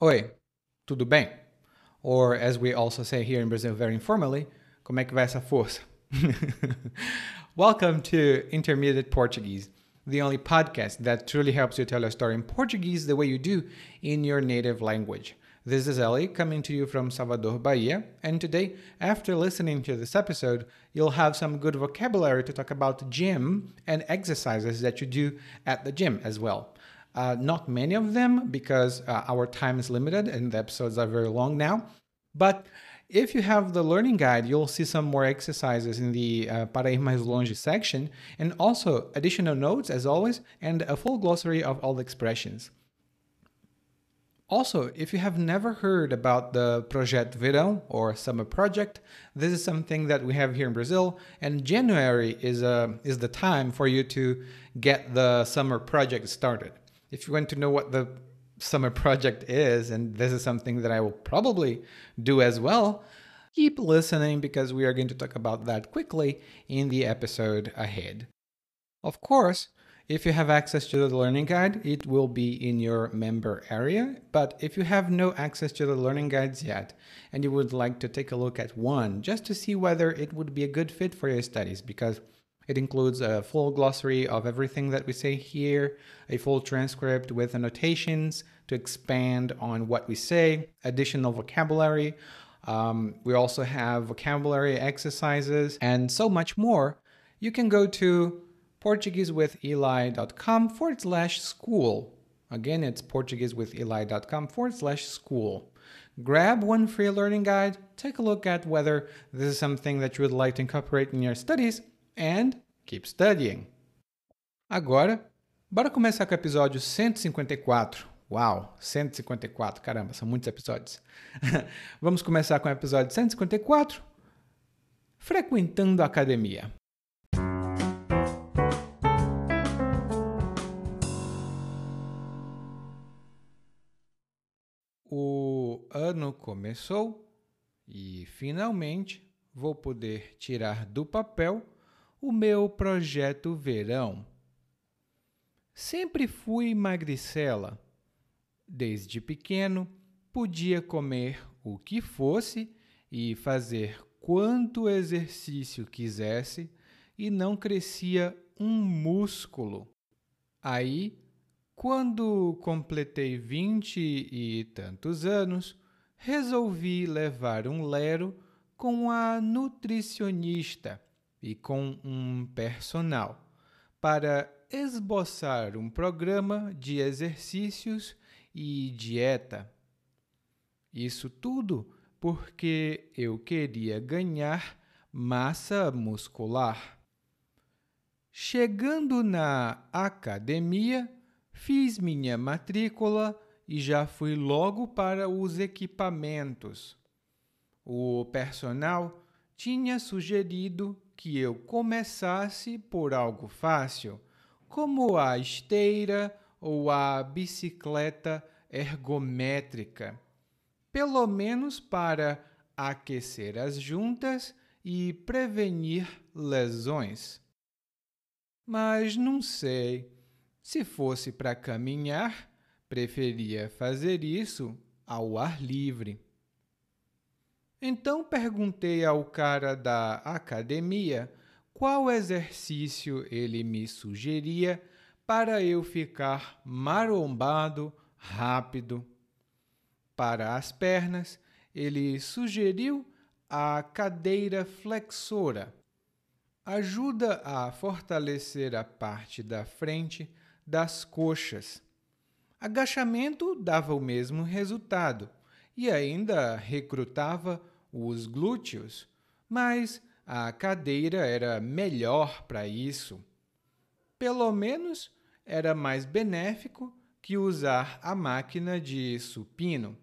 Oi, tudo bem? Or, as we also say here in Brazil very informally, como é que vai essa força? Welcome to Intermediate Portuguese, the only podcast that truly helps you tell a story in Portuguese the way you do in your native language. This is Ellie coming to you from Salvador, Bahia, and today, after listening to this episode, you'll have some good vocabulary to talk about gym and exercises that you do at the gym as well. Uh, not many of them because uh, our time is limited and the episodes are very long now. But if you have the learning guide, you'll see some more exercises in the uh, Para Ir Mais Longe section and also additional notes as always and a full glossary of all the expressions. Also, if you have never heard about the Projeto Verão or Summer Project, this is something that we have here in Brazil, and January is, uh, is the time for you to get the summer project started if you want to know what the summer project is, and this is something that I will probably do as well, keep listening because we are going to talk about that quickly in the episode ahead. Of course, if you have access to the learning guide, it will be in your member area. But if you have no access to the learning guides yet, and you would like to take a look at one just to see whether it would be a good fit for your studies, because it includes a full glossary of everything that we say here, a full transcript with annotations to expand on what we say, additional vocabulary. Um, we also have vocabulary exercises and so much more. You can go to PortugueseWithEli.com forward slash school. Again, it's PortugueseWithEli.com forward slash school. Grab one free learning guide, take a look at whether this is something that you would like to incorporate in your studies, and keep studying. Agora, bora começar com o episódio 154. Uau, 154, caramba, são muitos episódios. Vamos começar com o episódio 154, frequentando a academia. O ano começou e finalmente vou poder tirar do papel o meu projeto verão. Sempre fui magricela. Desde pequeno, podia comer o que fosse e fazer quanto exercício quisesse e não crescia um músculo. Aí, quando completei vinte e tantos anos, resolvi levar um lero com a nutricionista e com um personal para esboçar um programa de exercícios e dieta. Isso tudo porque eu queria ganhar massa muscular. Chegando na academia, fiz minha matrícula e já fui logo para os equipamentos. O personal tinha sugerido que eu começasse por algo fácil, como a esteira ou a bicicleta ergométrica, pelo menos para aquecer as juntas e prevenir lesões. Mas não sei. Se fosse para caminhar, preferia fazer isso ao ar livre. Então perguntei ao cara da academia qual exercício ele me sugeria para eu ficar marombado rápido. Para as pernas, ele sugeriu a cadeira flexora. Ajuda a fortalecer a parte da frente das coxas. Agachamento dava o mesmo resultado e ainda recrutava os glúteos, mas a cadeira era melhor para isso. Pelo menos era mais benéfico que usar a máquina de supino.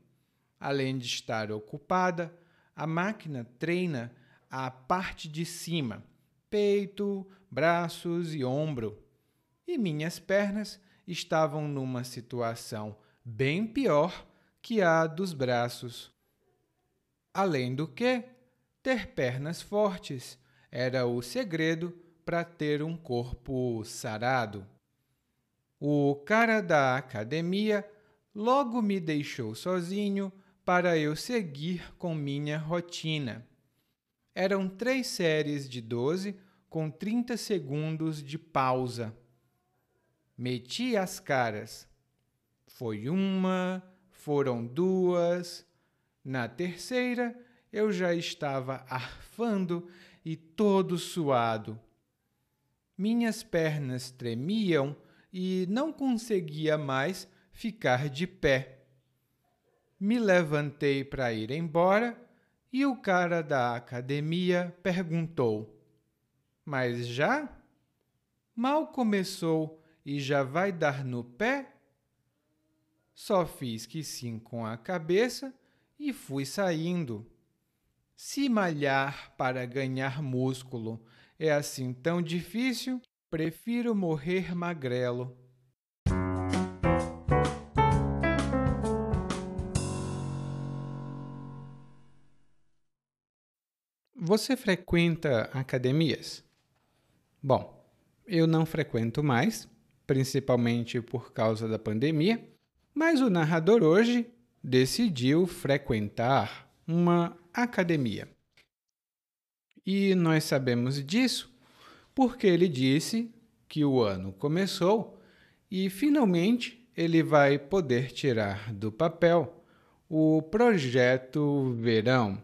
Além de estar ocupada, a máquina treina a parte de cima, peito, braços e ombro. E minhas pernas estavam numa situação bem pior que a dos braços. Além do que, ter pernas fortes era o segredo para ter um corpo sarado. O cara da academia logo me deixou sozinho para eu seguir com minha rotina. Eram três séries de 12 com 30 segundos de pausa. Meti as caras. Foi uma, foram duas. Na terceira, eu já estava arfando e todo suado. Minhas pernas tremiam e não conseguia mais ficar de pé. Me levantei para ir embora e o cara da academia perguntou: Mas já? Mal começou e já vai dar no pé? Só fiz que sim com a cabeça e fui saindo. Se malhar para ganhar músculo é assim tão difícil, prefiro morrer magrelo. Você frequenta academias? Bom, eu não frequento mais, principalmente por causa da pandemia, mas o narrador hoje decidiu frequentar uma academia. E nós sabemos disso porque ele disse que o ano começou e finalmente ele vai poder tirar do papel o projeto Verão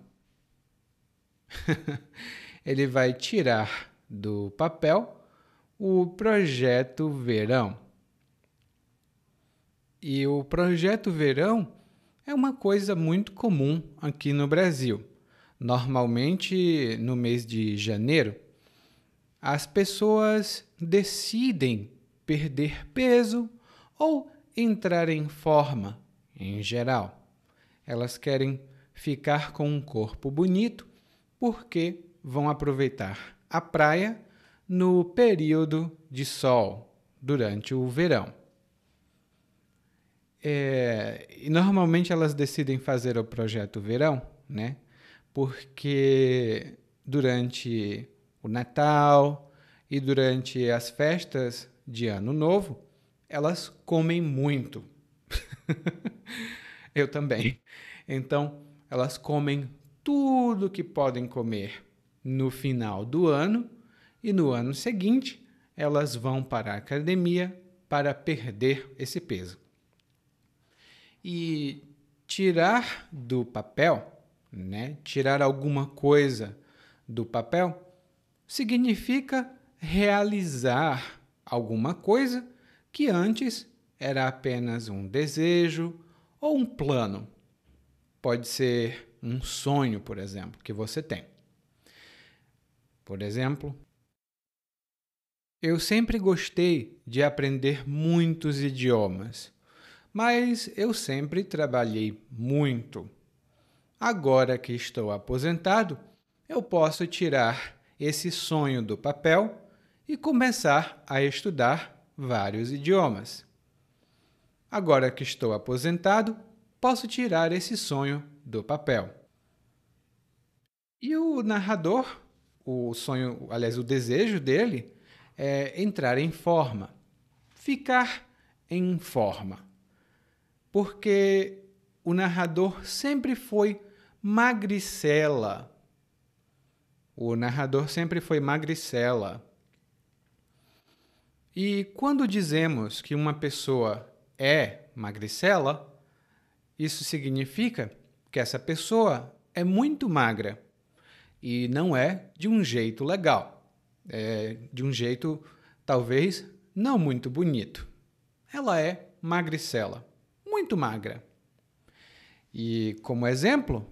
ele vai tirar do papel o projeto Verão. E o projeto Verão é uma coisa muito comum aqui no Brasil. Normalmente, no mês de janeiro, as pessoas decidem perder peso ou entrar em forma, em geral. Elas querem ficar com um corpo bonito porque vão aproveitar a praia no período de sol, durante o verão. É, e normalmente elas decidem fazer o projeto verão, né? Porque durante o Natal e durante as festas de Ano Novo, elas comem muito. Eu também. Então, elas comem tudo que podem comer no final do ano e no ano seguinte elas vão para a academia para perder esse peso. E tirar do papel, né, tirar alguma coisa do papel, significa realizar alguma coisa que antes era apenas um desejo ou um plano. Pode ser um sonho, por exemplo, que você tem. Por exemplo, eu sempre gostei de aprender muitos idiomas, mas eu sempre trabalhei muito. Agora que estou aposentado, eu posso tirar esse sonho do papel e começar a estudar vários idiomas. Agora que estou aposentado, posso tirar esse sonho do papel. E o narrador, o sonho, aliás, o desejo dele é entrar em forma, ficar em forma. Porque o narrador sempre foi magricela. O narrador sempre foi magricela. E quando dizemos que uma pessoa é magricela, isso significa que essa pessoa é muito magra e não é de um jeito legal, é de um jeito talvez não muito bonito. Ela é magricela, muito magra. E como exemplo,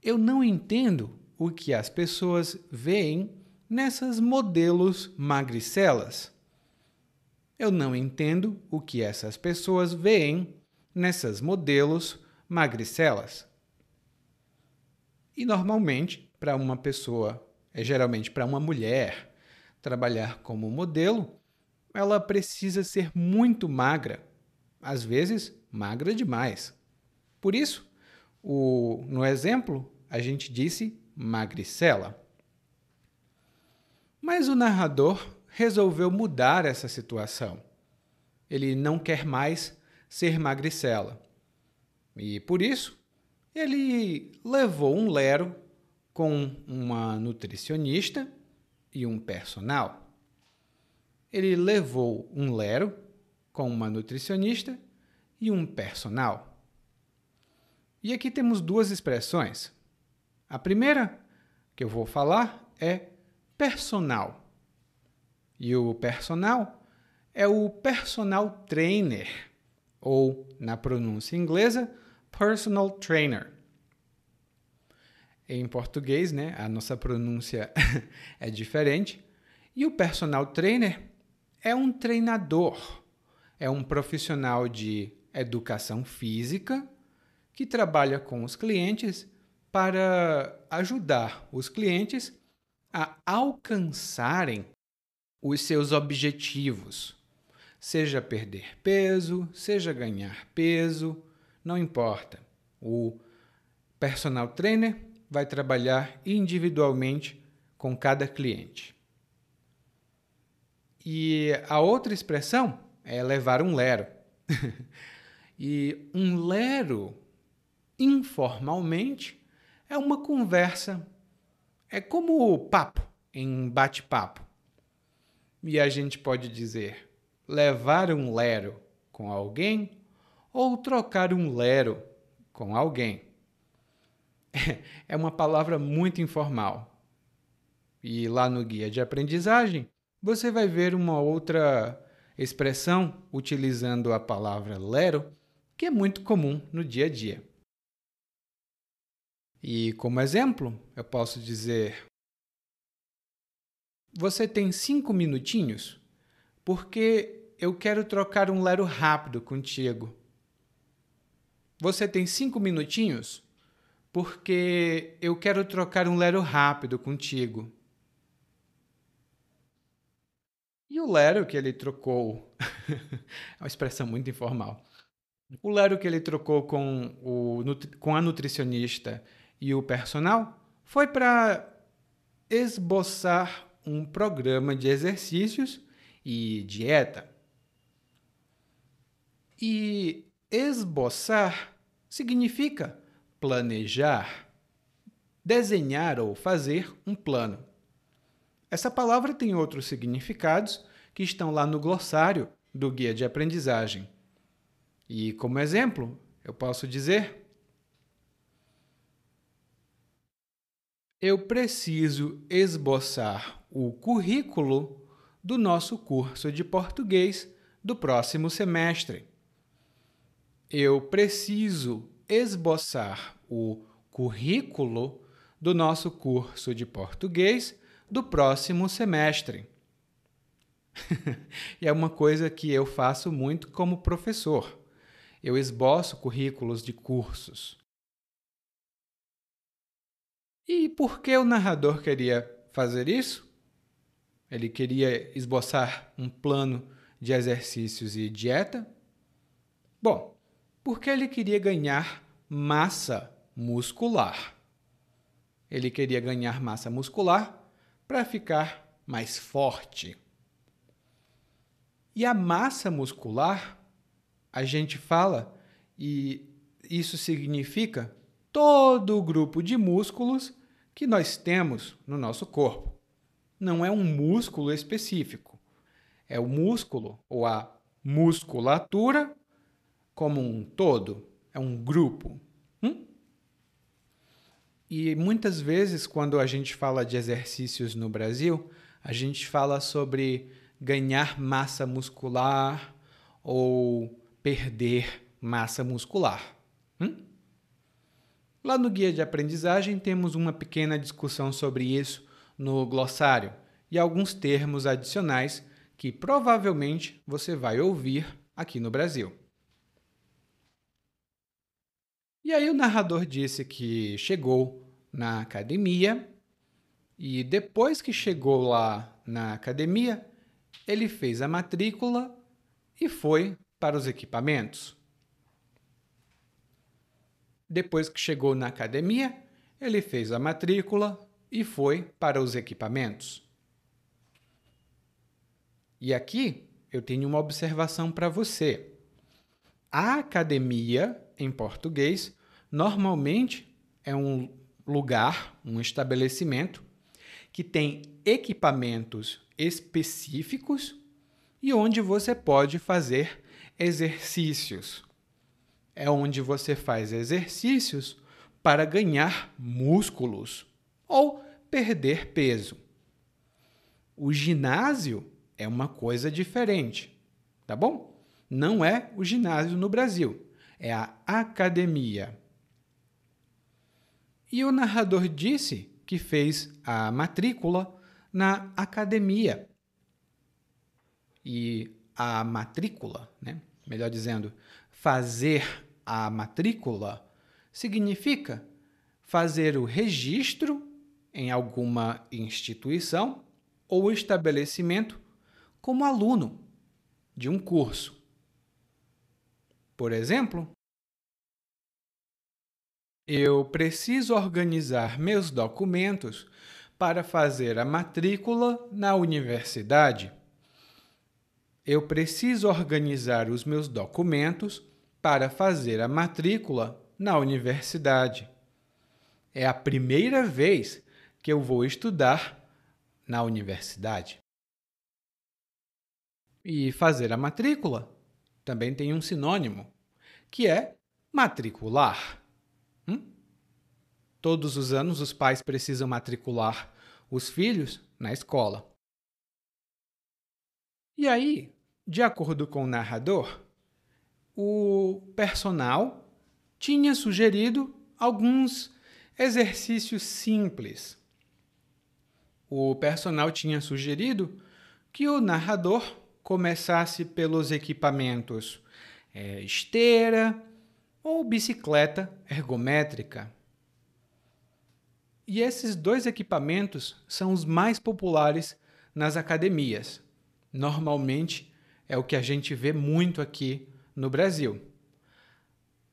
eu não entendo o que as pessoas veem nessas modelos magricelas. Eu não entendo o que essas pessoas veem nessas modelos magricelas. E normalmente, para uma pessoa, é geralmente para uma mulher, trabalhar como modelo, ela precisa ser muito magra, às vezes magra demais. Por isso, o, no exemplo, a gente disse magricela. Mas o narrador resolveu mudar essa situação. Ele não quer mais ser magricela. E por isso, ele levou um lero com uma nutricionista e um personal. Ele levou um lero com uma nutricionista e um personal. E aqui temos duas expressões. A primeira que eu vou falar é personal. E o personal é o personal trainer, ou na pronúncia inglesa, personal trainer. Em português, né, a nossa pronúncia é diferente. E o personal trainer é um treinador, é um profissional de educação física que trabalha com os clientes para ajudar os clientes a alcançarem os seus objetivos, seja perder peso, seja ganhar peso, não importa. O personal trainer vai trabalhar individualmente com cada cliente. E a outra expressão é levar um lero. e um lero, informalmente, é uma conversa, é como papo, em bate-papo. E a gente pode dizer levar um lero com alguém ou trocar um lero com alguém. é uma palavra muito informal. E lá no guia de aprendizagem, você vai ver uma outra expressão utilizando a palavra lero, que é muito comum no dia a dia. E como exemplo, eu posso dizer: Você tem cinco minutinhos? Porque eu quero trocar um lero rápido contigo. Você tem cinco minutinhos? porque eu quero trocar um lero rápido contigo. E o lero que ele trocou, é uma expressão muito informal. O lero que ele trocou com, o, com a nutricionista e o personal foi para esboçar um programa de exercícios e dieta. E esboçar significa planejar, desenhar ou fazer um plano. Essa palavra tem outros significados que estão lá no glossário do guia de aprendizagem. E como exemplo, eu posso dizer: Eu preciso esboçar o currículo do nosso curso de português do próximo semestre. Eu preciso esboçar o currículo do nosso curso de português do próximo semestre. e é uma coisa que eu faço muito como professor. Eu esboço currículos de cursos. E por que o narrador queria fazer isso? Ele queria esboçar um plano de exercícios e dieta? Bom, porque ele queria ganhar massa muscular. Ele queria ganhar massa muscular para ficar mais forte. E a massa muscular, a gente fala, e isso significa todo o grupo de músculos que nós temos no nosso corpo. Não é um músculo específico. É o músculo ou a musculatura como um todo, é um grupo. Hum? E muitas vezes, quando a gente fala de exercícios no Brasil, a gente fala sobre ganhar massa muscular ou perder massa muscular. Hum? Lá no guia de aprendizagem temos uma pequena discussão sobre isso no glossário e alguns termos adicionais que provavelmente você vai ouvir aqui no Brasil. E aí o narrador disse que chegou na academia e depois que chegou lá na academia, ele fez a matrícula e foi para os equipamentos. Depois que chegou na academia, ele fez a matrícula e foi para os equipamentos. E aqui eu tenho uma observação para você. A academia, em português, normalmente é um lugar, um estabelecimento que tem equipamentos específicos e onde você pode fazer exercícios. É onde você faz exercícios para ganhar músculos ou perder peso. O ginásio é uma coisa diferente, tá bom? Não é o ginásio no Brasil, é a academia. E o narrador disse que fez a matrícula na academia. E a matrícula, né? melhor dizendo, fazer a matrícula significa fazer o registro em alguma instituição ou estabelecimento como aluno de um curso. Por exemplo, eu preciso organizar meus documentos para fazer a matrícula na universidade. Eu preciso organizar os meus documentos para fazer a matrícula na universidade. É a primeira vez que eu vou estudar na universidade. E fazer a matrícula também tem um sinônimo, que é matricular. Todos os anos os pais precisam matricular os filhos na escola. E aí, de acordo com o narrador, o personal tinha sugerido alguns exercícios simples. O personal tinha sugerido que o narrador começasse pelos equipamentos é, esteira, ou bicicleta ergométrica. E esses dois equipamentos são os mais populares nas academias. Normalmente é o que a gente vê muito aqui no Brasil.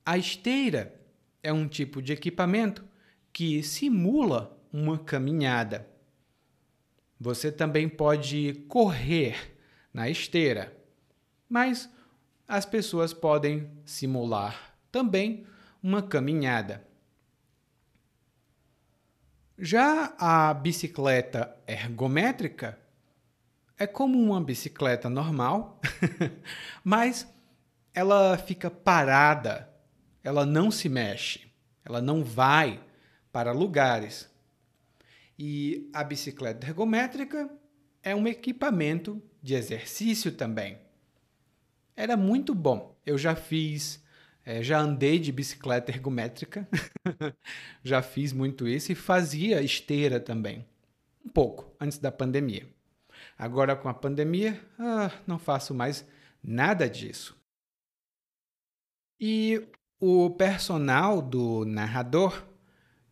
A esteira é um tipo de equipamento que simula uma caminhada. Você também pode correr na esteira, mas as pessoas podem simular também uma caminhada. Já a bicicleta ergométrica é como uma bicicleta normal, mas ela fica parada, ela não se mexe, ela não vai para lugares. E a bicicleta ergométrica é um equipamento de exercício também. Era muito bom. Eu já fiz é, já andei de bicicleta ergométrica, já fiz muito isso e fazia esteira também, um pouco antes da pandemia. Agora com a pandemia, ah, não faço mais nada disso. E o personal do narrador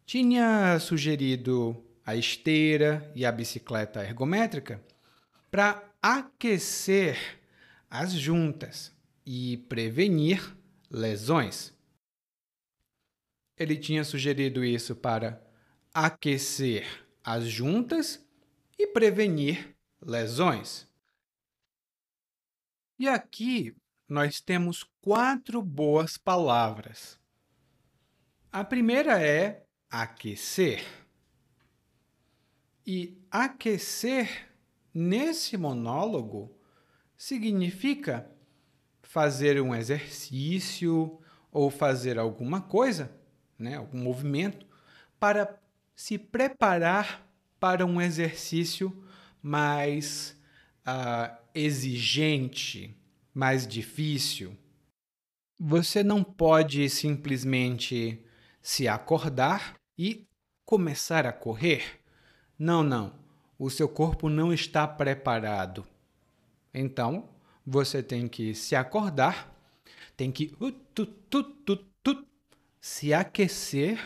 tinha sugerido a esteira e a bicicleta ergométrica para aquecer as juntas e prevenir lesões. Ele tinha sugerido isso para aquecer as juntas e prevenir lesões. E aqui nós temos quatro boas palavras. A primeira é aquecer. E aquecer nesse monólogo significa fazer um exercício ou fazer alguma coisa, né, algum movimento, para se preparar para um exercício mais uh, exigente, mais difícil. Você não pode simplesmente se acordar e começar a correr. Não, não. O seu corpo não está preparado. Então, você tem que se acordar, tem que uh, tu, tu, tu, se aquecer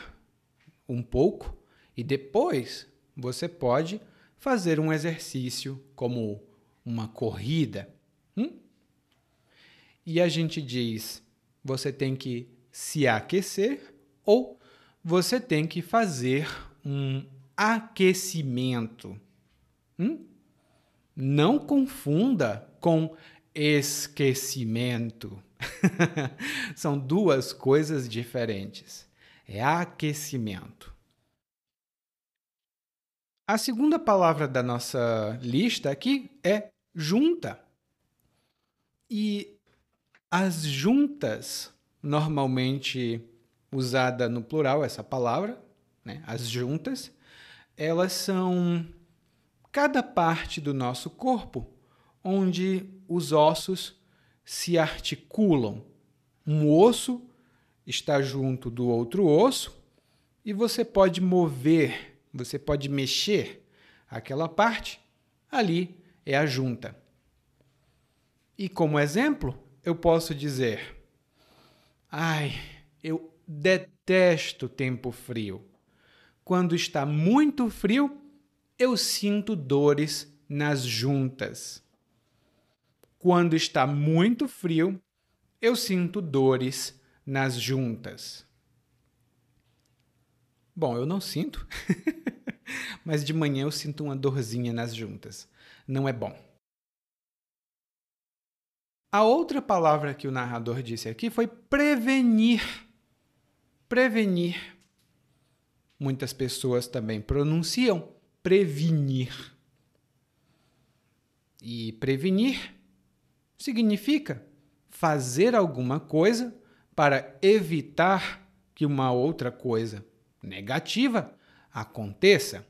um pouco e depois você pode fazer um exercício como uma corrida. Hum? E a gente diz: você tem que se aquecer ou você tem que fazer um aquecimento. Hum? Não confunda com esquecimento. São duas coisas diferentes. É aquecimento. A segunda palavra da nossa lista aqui é junta. E as juntas, normalmente usada no plural, essa palavra, né? as juntas, elas são cada parte do nosso corpo onde os ossos se articulam. Um osso está junto do outro osso e você pode mover, você pode mexer aquela parte, ali é a junta. E como exemplo, eu posso dizer: Ai, eu detesto tempo frio. Quando está muito frio, eu sinto dores nas juntas. Quando está muito frio, eu sinto dores nas juntas. Bom, eu não sinto, mas de manhã eu sinto uma dorzinha nas juntas. Não é bom. A outra palavra que o narrador disse aqui foi prevenir. Prevenir. Muitas pessoas também pronunciam prevenir. E prevenir significa fazer alguma coisa para evitar que uma outra coisa negativa aconteça.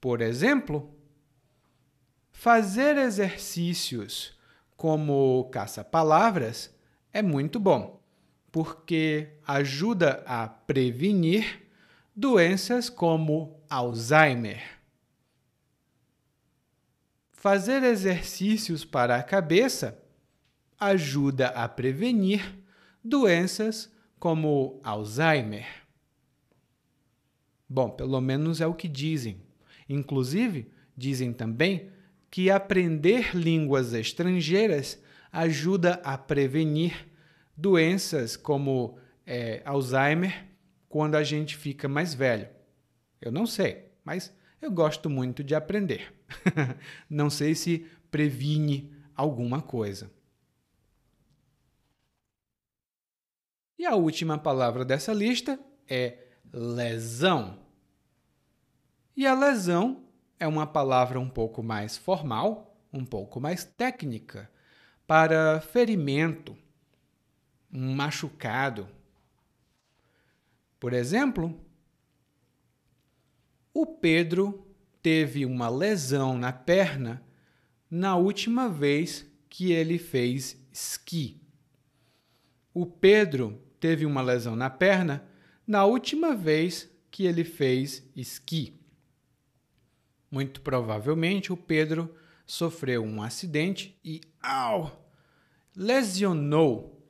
Por exemplo, Fazer exercícios como caça-palavras é muito bom, porque ajuda a prevenir doenças como Alzheimer. Fazer exercícios para a cabeça ajuda a prevenir doenças como Alzheimer. Bom, pelo menos é o que dizem. Inclusive, dizem também que aprender línguas estrangeiras ajuda a prevenir doenças como é, Alzheimer quando a gente fica mais velho. Eu não sei, mas eu gosto muito de aprender. não sei se previne alguma coisa. E a última palavra dessa lista é lesão. E a lesão é uma palavra um pouco mais formal, um pouco mais técnica, para ferimento, um machucado. Por exemplo, o Pedro teve uma lesão na perna na última vez que ele fez esqui. O Pedro teve uma lesão na perna na última vez que ele fez esqui. Muito provavelmente o Pedro sofreu um acidente e, au, lesionou.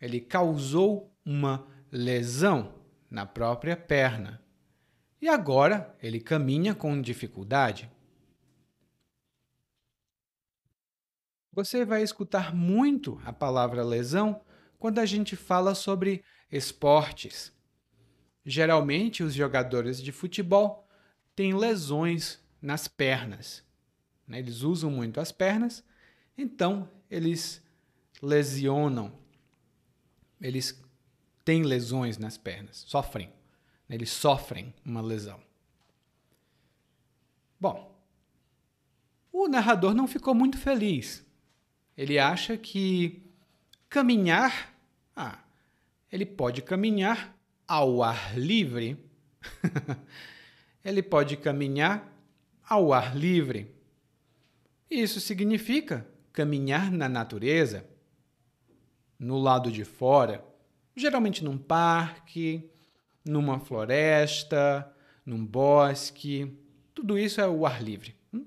Ele causou uma lesão na própria perna. E agora ele caminha com dificuldade. Você vai escutar muito a palavra lesão quando a gente fala sobre esportes. Geralmente, os jogadores de futebol têm lesões nas pernas. Né? Eles usam muito as pernas, então eles lesionam, eles têm lesões nas pernas, sofrem? Eles sofrem uma lesão. Bom, o narrador não ficou muito feliz. Ele acha que caminhar, ah, ele pode caminhar ao ar livre. ele pode caminhar ao ar livre. Isso significa caminhar na natureza, no lado de fora, geralmente num parque, numa floresta, num bosque. Tudo isso é o ar livre. Hum?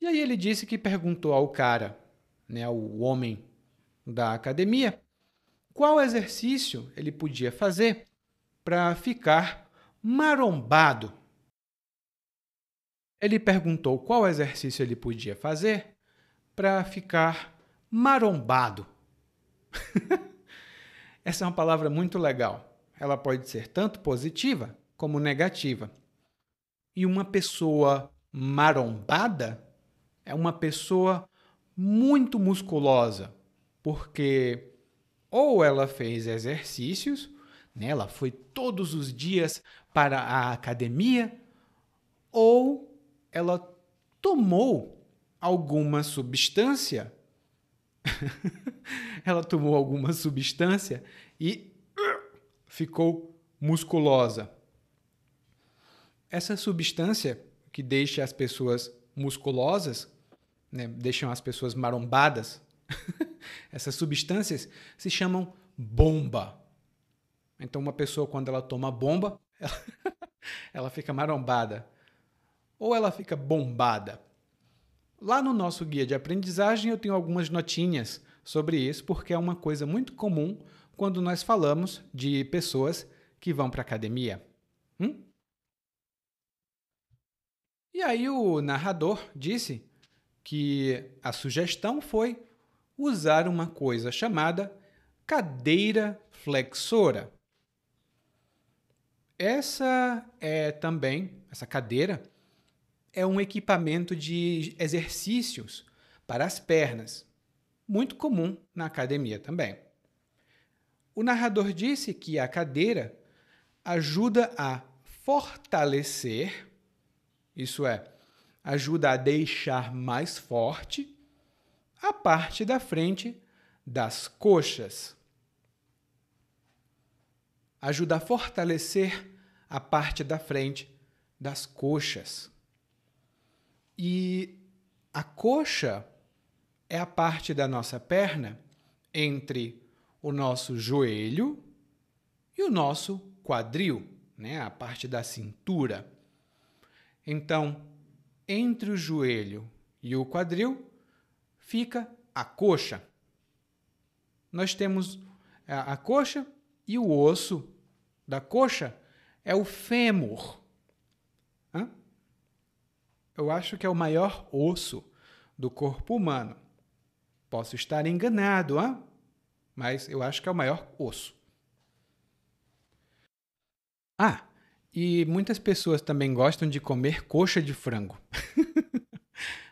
E aí ele disse que perguntou ao cara, né, ao homem da academia, qual exercício ele podia fazer para ficar marombado ele perguntou qual exercício ele podia fazer para ficar marombado. Essa é uma palavra muito legal. Ela pode ser tanto positiva como negativa. E uma pessoa marombada é uma pessoa muito musculosa, porque ou ela fez exercícios, né, ela foi todos os dias para a academia, ou ela tomou alguma substância. ela tomou alguma substância e ficou musculosa. Essa substância que deixa as pessoas musculosas, né, deixam as pessoas marombadas, essas substâncias se chamam bomba. Então, uma pessoa, quando ela toma bomba, ela, ela fica marombada. Ou ela fica bombada. Lá no nosso guia de aprendizagem, eu tenho algumas notinhas sobre isso, porque é uma coisa muito comum quando nós falamos de pessoas que vão para a academia. Hum? E aí o narrador disse que a sugestão foi usar uma coisa chamada cadeira flexora. Essa é também, essa cadeira, é um equipamento de exercícios para as pernas, muito comum na academia também. O narrador disse que a cadeira ajuda a fortalecer isso é, ajuda a deixar mais forte a parte da frente das coxas. Ajuda a fortalecer a parte da frente das coxas. E a coxa é a parte da nossa perna entre o nosso joelho e o nosso quadril, né? a parte da cintura. Então, entre o joelho e o quadril fica a coxa. Nós temos a, a coxa e o osso da coxa é o fêmur. Eu acho que é o maior osso do corpo humano. Posso estar enganado, hã? mas eu acho que é o maior osso. Ah, e muitas pessoas também gostam de comer coxa de frango.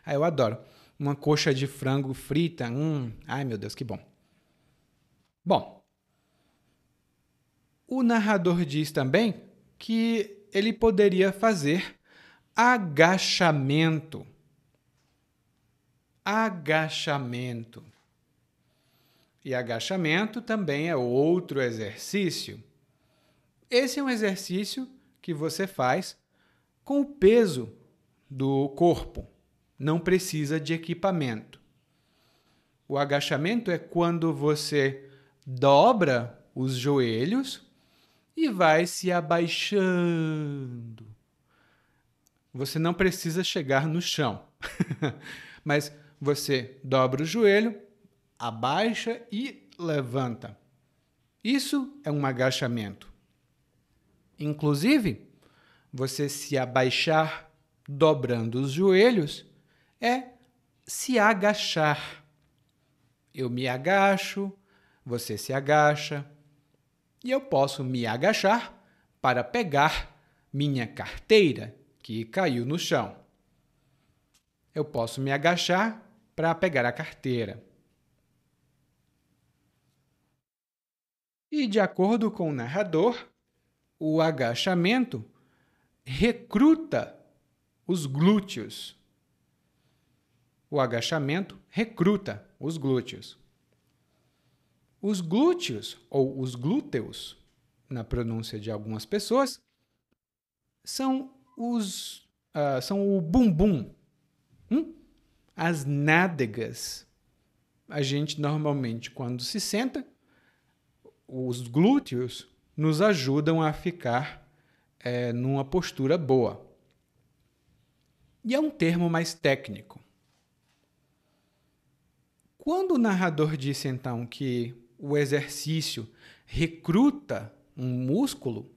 ah, eu adoro. Uma coxa de frango frita. Hum, ai meu Deus, que bom. Bom, o narrador diz também que ele poderia fazer agachamento. Agachamento. E agachamento também é outro exercício. Esse é um exercício que você faz com o peso do corpo. Não precisa de equipamento. O agachamento é quando você dobra os joelhos e vai se abaixando. Você não precisa chegar no chão, mas você dobra o joelho, abaixa e levanta. Isso é um agachamento. Inclusive, você se abaixar dobrando os joelhos é se agachar. Eu me agacho, você se agacha, e eu posso me agachar para pegar minha carteira que caiu no chão. Eu posso me agachar para pegar a carteira. E de acordo com o narrador, o agachamento recruta os glúteos. O agachamento recruta os glúteos. Os glúteos, ou os glúteos, na pronúncia de algumas pessoas, são os uh, são o bumbum, hum? as nádegas. A gente normalmente, quando se senta, os glúteos nos ajudam a ficar é, numa postura boa. E é um termo mais técnico. Quando o narrador disse então que o exercício recruta um músculo,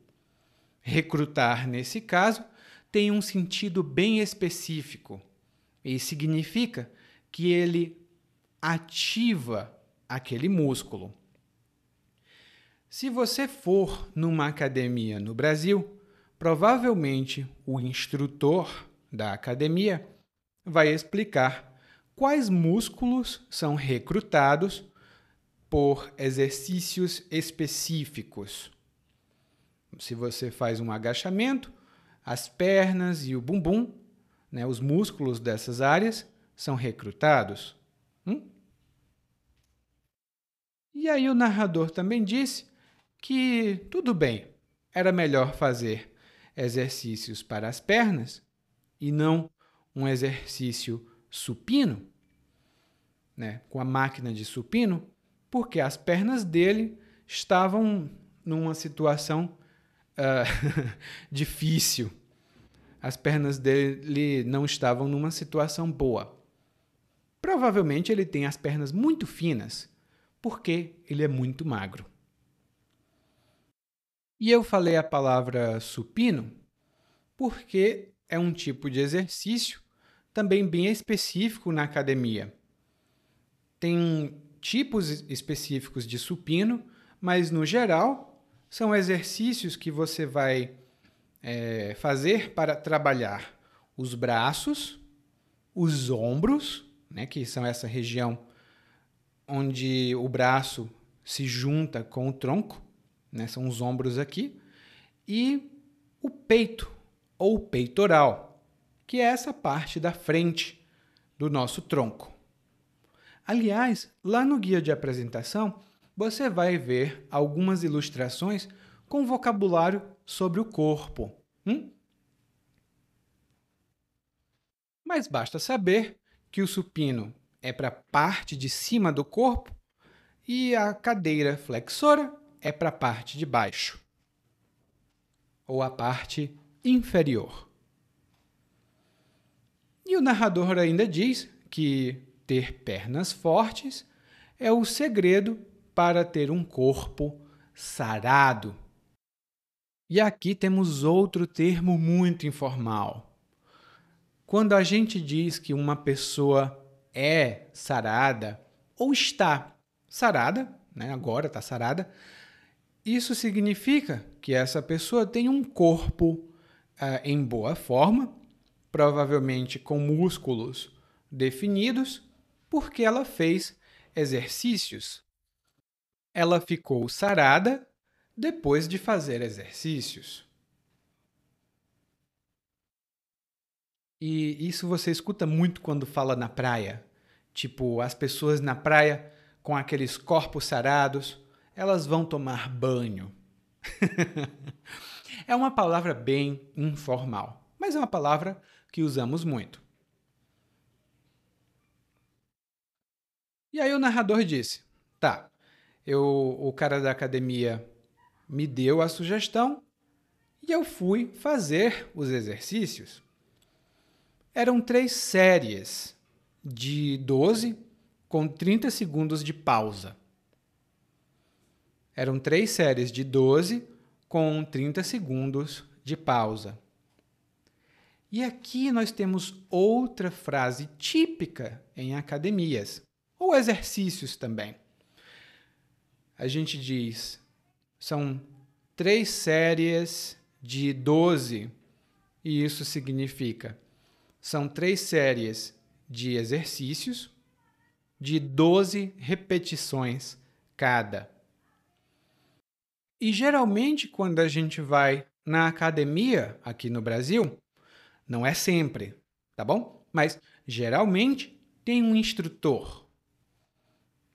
recrutar nesse caso tem um sentido bem específico e significa que ele ativa aquele músculo. Se você for numa academia no Brasil, provavelmente o instrutor da academia vai explicar quais músculos são recrutados por exercícios específicos. Se você faz um agachamento, as pernas e o bumbum, né, os músculos dessas áreas, são recrutados. Hum? E aí o narrador também disse que tudo bem, era melhor fazer exercícios para as pernas e não um exercício supino, né, com a máquina de supino, porque as pernas dele estavam numa situação uh, difícil. As pernas dele não estavam numa situação boa. Provavelmente ele tem as pernas muito finas, porque ele é muito magro. E eu falei a palavra supino porque é um tipo de exercício também bem específico na academia. Tem tipos específicos de supino, mas no geral são exercícios que você vai é, fazer para trabalhar os braços, os ombros, né, que são essa região onde o braço se junta com o tronco, né, são os ombros aqui, e o peito ou peitoral, que é essa parte da frente do nosso tronco. Aliás, lá no guia de apresentação, você vai ver algumas ilustrações com vocabulário sobre o corpo. Hum? Mas basta saber que o supino é para a parte de cima do corpo e a cadeira flexora é para a parte de baixo, ou a parte inferior. E o narrador ainda diz que ter pernas fortes é o segredo para ter um corpo sarado. E aqui temos outro termo muito informal. Quando a gente diz que uma pessoa é sarada ou está sarada, né, agora está sarada, isso significa que essa pessoa tem um corpo uh, em boa forma, provavelmente com músculos definidos porque ela fez exercícios. Ela ficou sarada depois de fazer exercícios. E isso você escuta muito quando fala na praia. Tipo, as pessoas na praia com aqueles corpos sarados, elas vão tomar banho. é uma palavra bem informal, mas é uma palavra que usamos muito. E aí o narrador disse: Tá, eu, o cara da academia me deu a sugestão e eu fui fazer os exercícios. Eram três séries de 12 com 30 segundos de pausa. Eram três séries de 12 com 30 segundos de pausa. E aqui nós temos outra frase típica em academias ou exercícios também. A gente diz, são três séries de 12, e isso significa são três séries de exercícios de 12 repetições cada. E geralmente, quando a gente vai na academia aqui no Brasil, não é sempre, tá bom? Mas geralmente tem um instrutor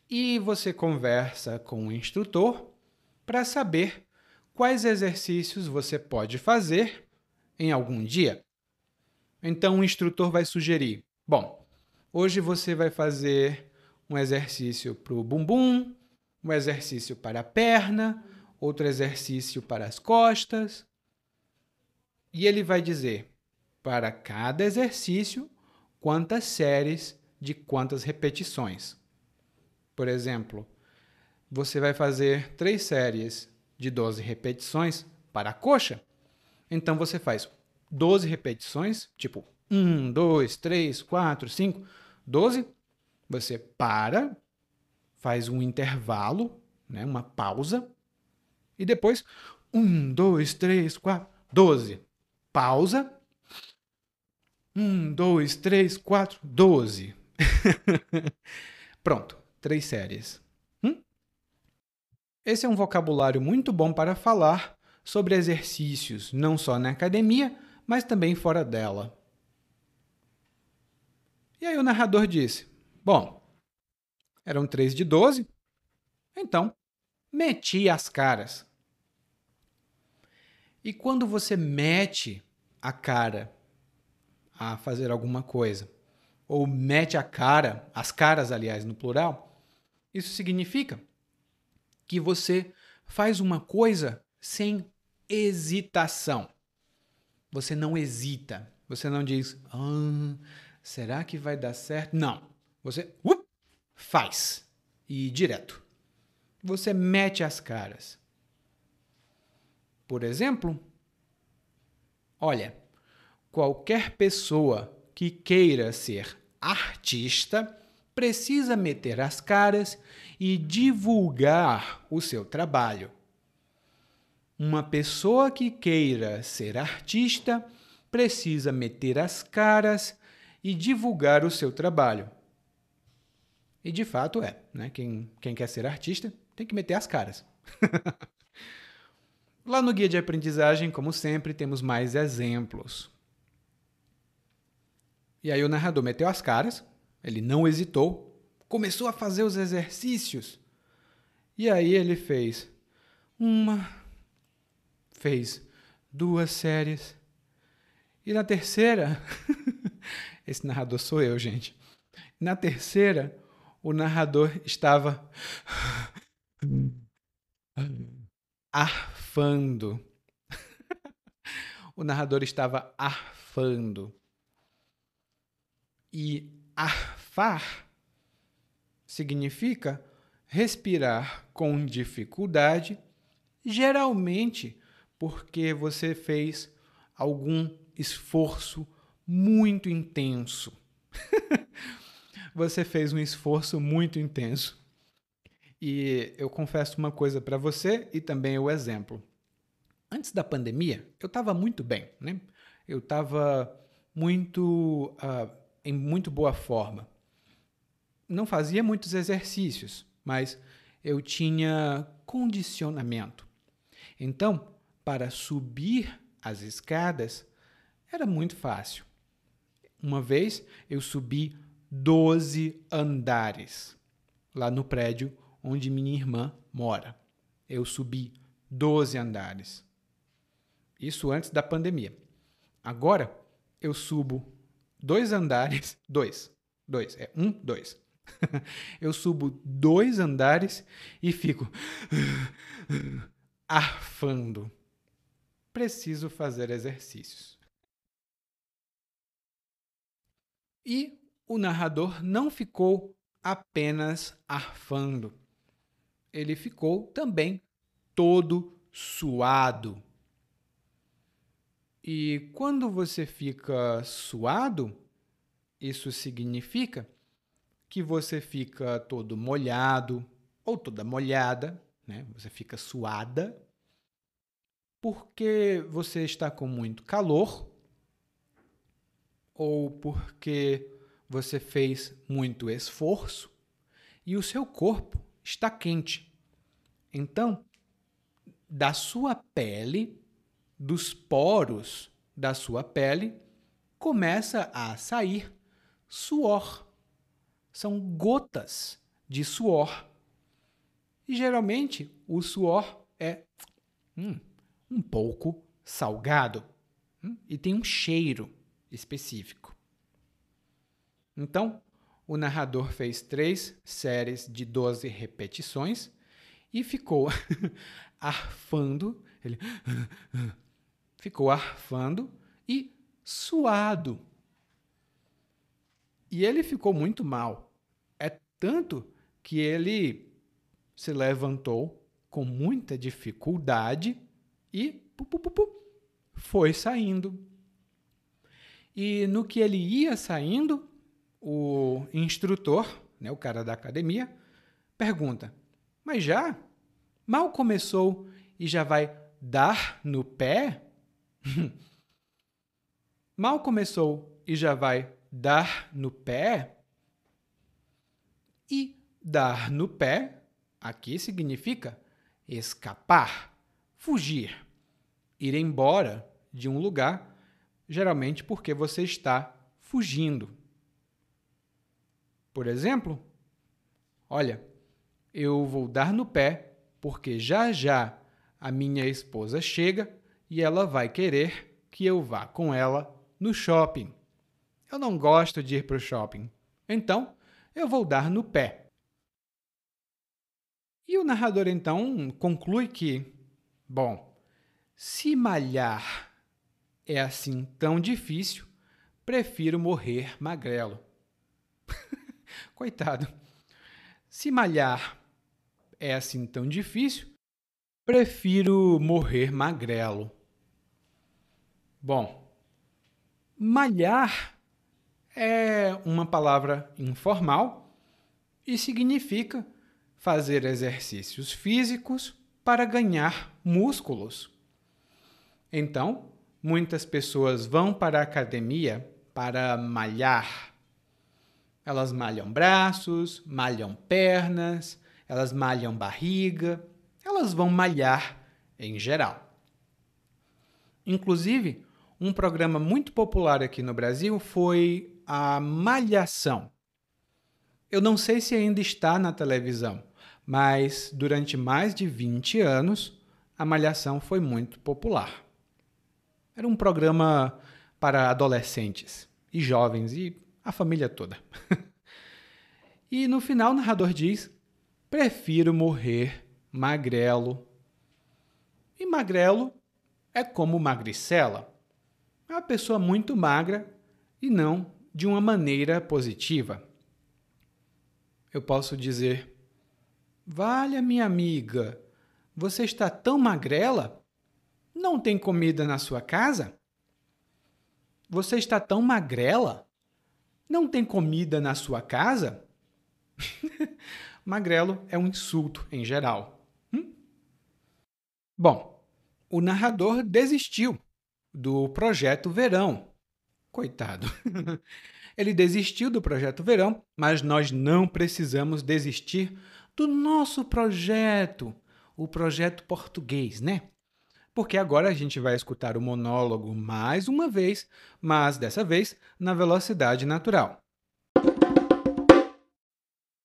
e você conversa com o instrutor para saber quais exercícios você pode fazer em algum dia. Então o instrutor vai sugerir: bom, hoje você vai fazer um exercício para o bumbum, um exercício para a perna, outro exercício para as costas. E ele vai dizer para cada exercício quantas séries de quantas repetições. Por exemplo, você vai fazer três séries de 12 repetições para a coxa. Então você faz 12 repetições, tipo 1, 2, 3, 4, 5, 12. Você para, faz um intervalo, né, uma pausa, e depois 1, 2, 3, 4, 12. Pausa. 1, 2, 3, 4, 12. Pronto, três séries. Hum? Esse é um vocabulário muito bom para falar sobre exercícios, não só na academia, mas também fora dela. E aí o narrador disse: Bom, eram três de 12, então meti as caras. E quando você mete a cara a fazer alguma coisa, ou mete a cara, as caras, aliás, no plural, isso significa que você faz uma coisa sem hesitação. Você não hesita. Você não diz, ah, será que vai dar certo? Não. Você faz e direto. Você mete as caras. Por exemplo, olha, qualquer pessoa que queira ser artista precisa meter as caras e divulgar o seu trabalho. Uma pessoa que queira ser artista precisa meter as caras e divulgar o seu trabalho. E de fato é, né? Quem, quem quer ser artista tem que meter as caras. Lá no guia de aprendizagem, como sempre, temos mais exemplos. E aí o narrador meteu as caras, ele não hesitou, começou a fazer os exercícios. E aí ele fez uma, fez duas séries. E na terceira, esse narrador sou eu, gente. Na terceira, o narrador estava arfando. o narrador estava arfando. E arfar significa respirar com dificuldade, geralmente porque você fez algum esforço muito intenso. você fez um esforço muito intenso. E eu confesso uma coisa para você e também o exemplo. Antes da pandemia, eu estava muito bem, né? Eu estava muito uh, em muito boa forma. Não fazia muitos exercícios, mas eu tinha condicionamento. Então, para subir as escadas era muito fácil. Uma vez eu subi 12 andares lá no prédio onde minha irmã mora. Eu subi 12 andares. Isso antes da pandemia. Agora eu subo dois andares, dois, dois, é um, dois. eu subo dois andares e fico arfando. Preciso fazer exercícios. E o narrador não ficou apenas arfando. Ele ficou também todo suado. E quando você fica suado, isso significa que você fica todo molhado ou toda molhada, né? Você fica suada porque você está com muito calor ou porque você fez muito esforço e o seu corpo está quente. Então, da sua pele dos poros da sua pele começa a sair suor. São gotas de suor. E geralmente o suor é hum, um pouco salgado hum, e tem um cheiro específico. Então, o narrador fez três séries de 12 repetições e ficou arfando. Ele ficou arfando e suado. E ele ficou muito mal. É tanto que ele se levantou com muita dificuldade e pu, pu, pu, foi saindo. E no que ele ia saindo, o instrutor, né, o cara da academia, pergunta: Mas já? Mal começou e já vai dar no pé? Mal começou e já vai dar no pé? E dar no pé aqui significa escapar, fugir, ir embora de um lugar, geralmente porque você está fugindo. Por exemplo, olha, eu vou dar no pé porque já já a minha esposa chega e ela vai querer que eu vá com ela no shopping. Eu não gosto de ir para o shopping, então eu vou dar no pé. E o narrador então conclui que, bom, se malhar é assim tão difícil, prefiro morrer magrelo. Coitado. Se malhar é assim tão difícil, prefiro morrer magrelo. Bom, malhar é uma palavra informal e significa fazer exercícios físicos para ganhar músculos. Então, muitas pessoas vão para a academia para malhar. Elas malham braços, malham pernas, elas malham barriga, elas vão malhar em geral. Inclusive, um programa muito popular aqui no Brasil foi a Malhação. Eu não sei se ainda está na televisão, mas durante mais de 20 anos a Malhação foi muito popular. Era um programa para adolescentes e jovens e a família toda. e no final o narrador diz: Prefiro morrer magrelo. E magrelo é como magricela. Uma pessoa muito magra e não de uma maneira positiva. Eu posso dizer: Valha, minha amiga, você está tão magrela? Não tem comida na sua casa? Você está tão magrela? Não tem comida na sua casa? Magrelo é um insulto em geral. Hum? Bom, o narrador desistiu do projeto Verão. Coitado. Ele desistiu do projeto Verão, mas nós não precisamos desistir do nosso projeto, o projeto português, né? Porque agora a gente vai escutar o monólogo mais uma vez, mas dessa vez na velocidade natural.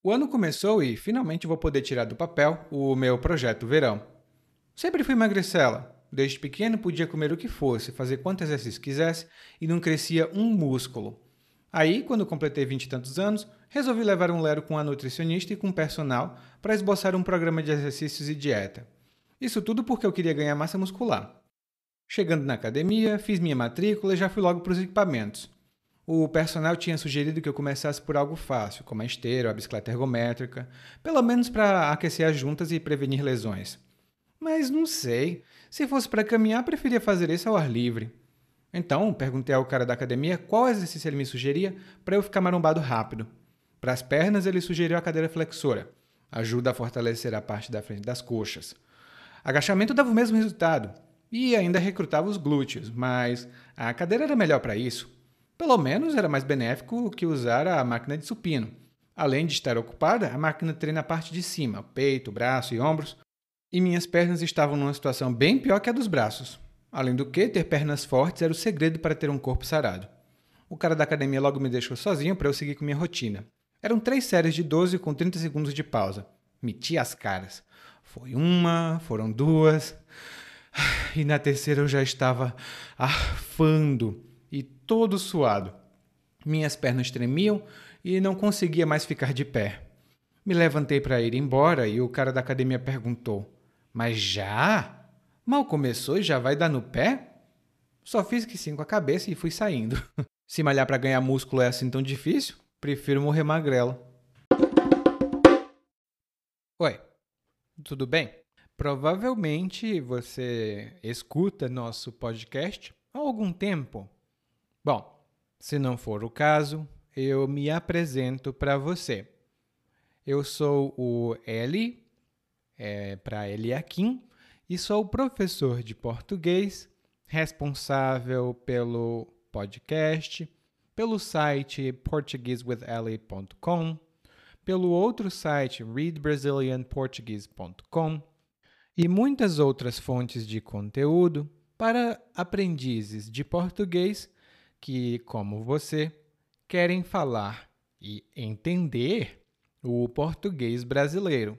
O ano começou e finalmente vou poder tirar do papel o meu projeto verão. Sempre fui magricela. Desde pequeno podia comer o que fosse, fazer quanto exercício quisesse e não crescia um músculo. Aí, quando completei vinte e tantos anos, resolvi levar um lero com a nutricionista e com o personal para esboçar um programa de exercícios e dieta. Isso tudo porque eu queria ganhar massa muscular. Chegando na academia, fiz minha matrícula e já fui logo para os equipamentos. O personal tinha sugerido que eu começasse por algo fácil, como a esteira ou a bicicleta ergométrica, pelo menos para aquecer as juntas e prevenir lesões. Mas não sei. Se fosse para caminhar, preferia fazer isso ao ar livre. Então, perguntei ao cara da academia qual exercício ele me sugeria para eu ficar marombado rápido. Para as pernas, ele sugeriu a cadeira flexora. Ajuda a fortalecer a parte da frente das coxas. Agachamento dava o mesmo resultado e ainda recrutava os glúteos, mas a cadeira era melhor para isso. Pelo menos era mais benéfico que usar a máquina de supino. Além de estar ocupada, a máquina treina a parte de cima, peito, braço e ombros, e minhas pernas estavam numa situação bem pior que a dos braços. Além do que, ter pernas fortes era o segredo para ter um corpo sarado. O cara da academia logo me deixou sozinho para eu seguir com minha rotina. Eram três séries de 12 com 30 segundos de pausa. Meti as caras. Foi uma, foram duas, e na terceira eu já estava arfando e todo suado. Minhas pernas tremiam e não conseguia mais ficar de pé. Me levantei para ir embora e o cara da academia perguntou: Mas já? Mal começou e já vai dar no pé? Só fiz que sim com a cabeça e fui saindo. Se malhar para ganhar músculo é assim tão difícil, prefiro morrer magrelo. Oi, tudo bem? Provavelmente você escuta nosso podcast há algum tempo. Bom, se não for o caso, eu me apresento para você. Eu sou o Eli, é, para Eliakim, e sou professor de português, responsável pelo podcast, pelo site portuguesewitheli.com pelo outro site readbrazilianportuguese.com e muitas outras fontes de conteúdo para aprendizes de português que, como você, querem falar e entender o português brasileiro.